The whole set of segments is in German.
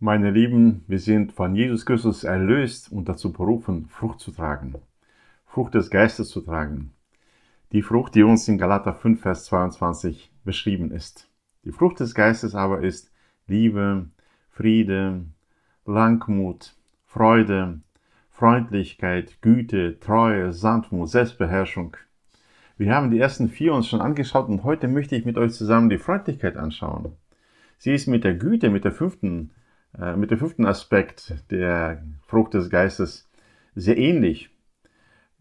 Meine Lieben, wir sind von Jesus Christus erlöst und dazu berufen, Frucht zu tragen. Frucht des Geistes zu tragen. Die Frucht, die uns in Galater 5, Vers 22 beschrieben ist. Die Frucht des Geistes aber ist Liebe, Friede, Langmut, Freude, Freundlichkeit, Güte, Treue, Sanftmut, Selbstbeherrschung. Wir haben die ersten vier uns schon angeschaut und heute möchte ich mit euch zusammen die Freundlichkeit anschauen. Sie ist mit der Güte, mit der fünften mit dem fünften Aspekt der Frucht des Geistes sehr ähnlich.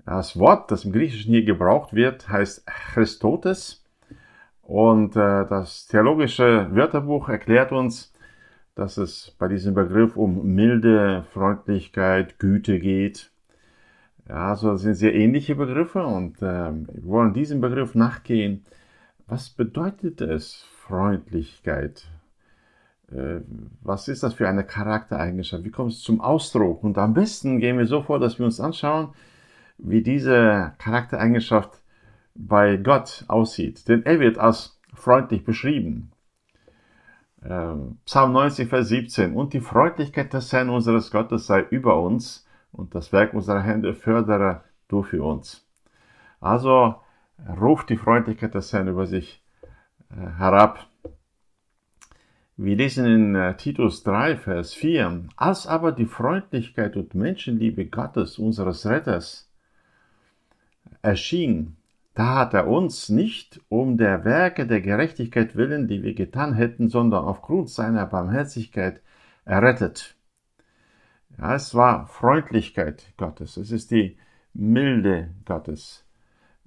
Das Wort, das im Griechischen hier gebraucht wird, heißt Christotes. Und äh, das theologische Wörterbuch erklärt uns, dass es bei diesem Begriff um milde Freundlichkeit, Güte geht. Also das sind sehr ähnliche Begriffe und äh, wir wollen diesem Begriff nachgehen. Was bedeutet es, Freundlichkeit? Äh, was ist das für eine Charaktereigenschaft? Wie kommt es zum Ausdruck? Und am besten gehen wir so vor, dass wir uns anschauen, wie diese Charaktereigenschaft bei Gott aussieht. Denn er wird als freundlich beschrieben. Ähm, Psalm 90, Vers 17. Und die Freundlichkeit des Herrn unseres Gottes sei über uns und das Werk unserer Hände fördere du für uns. Also ruft die Freundlichkeit des Herrn über sich äh, herab. Wir lesen in äh, Titus 3, Vers 4, als aber die Freundlichkeit und Menschenliebe Gottes, unseres Retters, erschien, da hat er uns nicht um der Werke der Gerechtigkeit willen, die wir getan hätten, sondern aufgrund seiner Barmherzigkeit errettet. Ja, es war Freundlichkeit Gottes, es ist die Milde Gottes.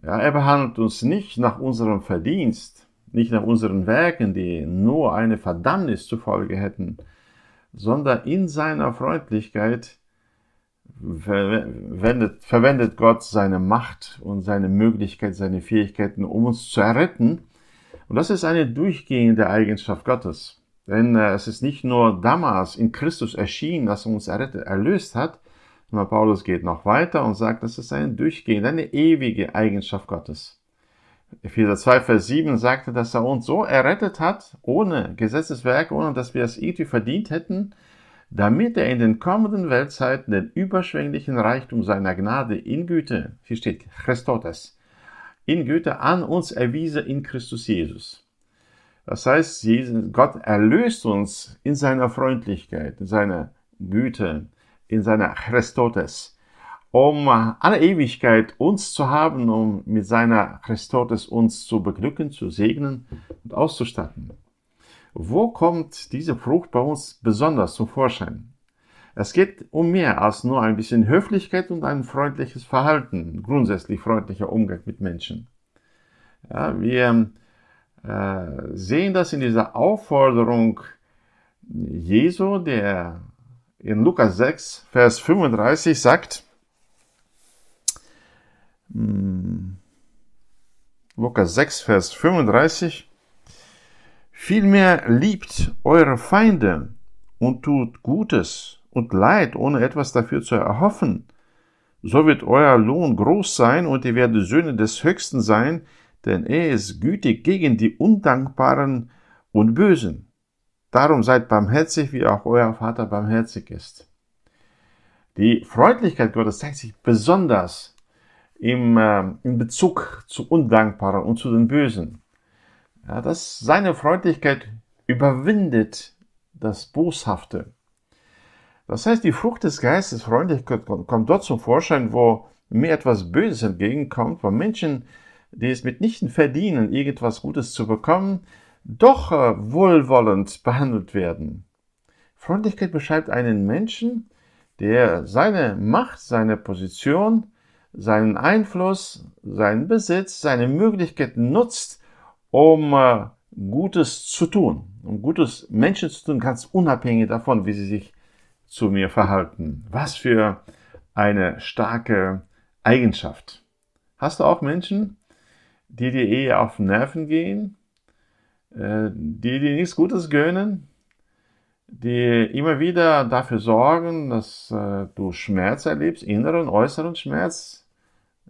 Ja, er behandelt uns nicht nach unserem Verdienst, nicht nach unseren Werken, die nur eine Verdammnis zur Folge hätten, sondern in seiner Freundlichkeit verwendet, verwendet Gott seine Macht und seine Möglichkeit, seine Fähigkeiten, um uns zu erretten. Und das ist eine durchgehende Eigenschaft Gottes. Denn äh, es ist nicht nur damals in Christus erschienen, dass er uns errettet, erlöst hat, sondern Paulus geht noch weiter und sagt, das ist eine durchgehende, eine ewige Eigenschaft Gottes. Epheser 2, Vers 7 sagte, dass er uns so errettet hat, ohne Gesetzeswerk, ohne dass wir es irgendwie verdient hätten, damit er in den kommenden Weltzeiten den überschwänglichen Reichtum seiner Gnade in Güte, hier steht Christotes, in Güte an uns erwiese in Christus Jesus. Das heißt, Gott erlöst uns in seiner Freundlichkeit, in seiner Güte, in seiner Christotes um alle Ewigkeit uns zu haben, um mit seiner Christotes uns zu beglücken, zu segnen und auszustatten. Wo kommt diese Frucht bei uns besonders zum Vorschein? Es geht um mehr als nur ein bisschen Höflichkeit und ein freundliches Verhalten, grundsätzlich freundlicher Umgang mit Menschen. Ja, wir äh, sehen das in dieser Aufforderung Jesu, der in Lukas 6, Vers 35 sagt. Lukas 6, Vers 35. Vielmehr liebt eure Feinde und tut Gutes und Leid, ohne etwas dafür zu erhoffen. So wird euer Lohn groß sein und ihr werdet Söhne des Höchsten sein, denn er ist gütig gegen die Undankbaren und Bösen. Darum seid barmherzig, wie auch euer Vater barmherzig ist. Die Freundlichkeit Gottes zeigt sich besonders im, äh, in Bezug zu Undankbaren und zu den Bösen. Ja, dass seine Freundlichkeit überwindet das Boshafte. Das heißt, die Frucht des Geistes, Freundlichkeit, kommt dort zum Vorschein, wo mir etwas Böses entgegenkommt, wo Menschen, die es mitnichten verdienen, irgendwas Gutes zu bekommen, doch äh, wohlwollend behandelt werden. Freundlichkeit beschreibt einen Menschen, der seine Macht, seine Position seinen Einfluss, seinen Besitz, seine Möglichkeiten nutzt, um äh, Gutes zu tun, um Gutes Menschen zu tun, ganz unabhängig davon, wie sie sich zu mir verhalten. Was für eine starke Eigenschaft. Hast du auch Menschen, die dir eher auf Nerven gehen, äh, die dir nichts Gutes gönnen, die immer wieder dafür sorgen, dass äh, du Schmerz erlebst, inneren, äußeren Schmerz,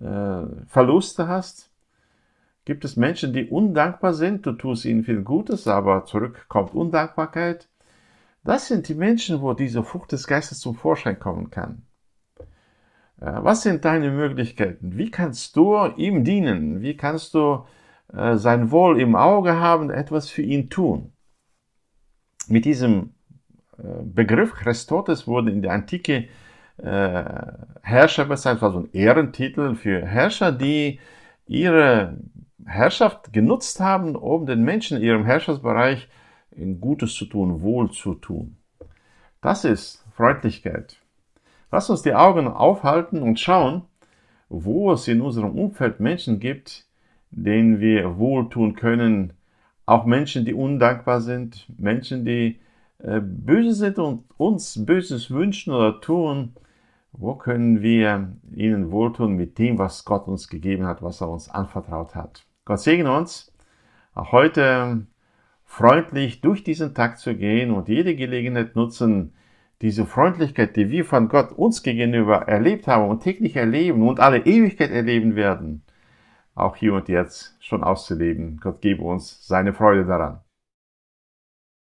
äh, Verluste hast? Gibt es Menschen, die undankbar sind? Du tust ihnen viel Gutes, aber zurück kommt Undankbarkeit. Das sind die Menschen, wo diese Frucht des Geistes zum Vorschein kommen kann. Was sind deine Möglichkeiten? Wie kannst du ihm dienen? Wie kannst du äh, sein Wohl im Auge haben, etwas für ihn tun? Mit diesem äh, Begriff Christotes wurde in der Antike äh, Herrscher bezeichnet, also ein Ehrentitel für Herrscher, die ihre Herrschaft genutzt haben, um den Menschen in ihrem Herrschaftsbereich Gutes zu tun, Wohl zu tun. Das ist Freundlichkeit. Lass uns die Augen aufhalten und schauen, wo es in unserem Umfeld Menschen gibt, denen wir wohltun können. Auch Menschen, die undankbar sind, Menschen, die äh, böse sind und uns Böses wünschen oder tun. Wo können wir ihnen wohltun mit dem, was Gott uns gegeben hat, was er uns anvertraut hat? Gott segne uns, auch heute freundlich durch diesen Tag zu gehen und jede Gelegenheit nutzen, diese Freundlichkeit, die wir von Gott uns gegenüber erlebt haben und täglich erleben und alle Ewigkeit erleben werden, auch hier und jetzt schon auszuleben. Gott gebe uns seine Freude daran.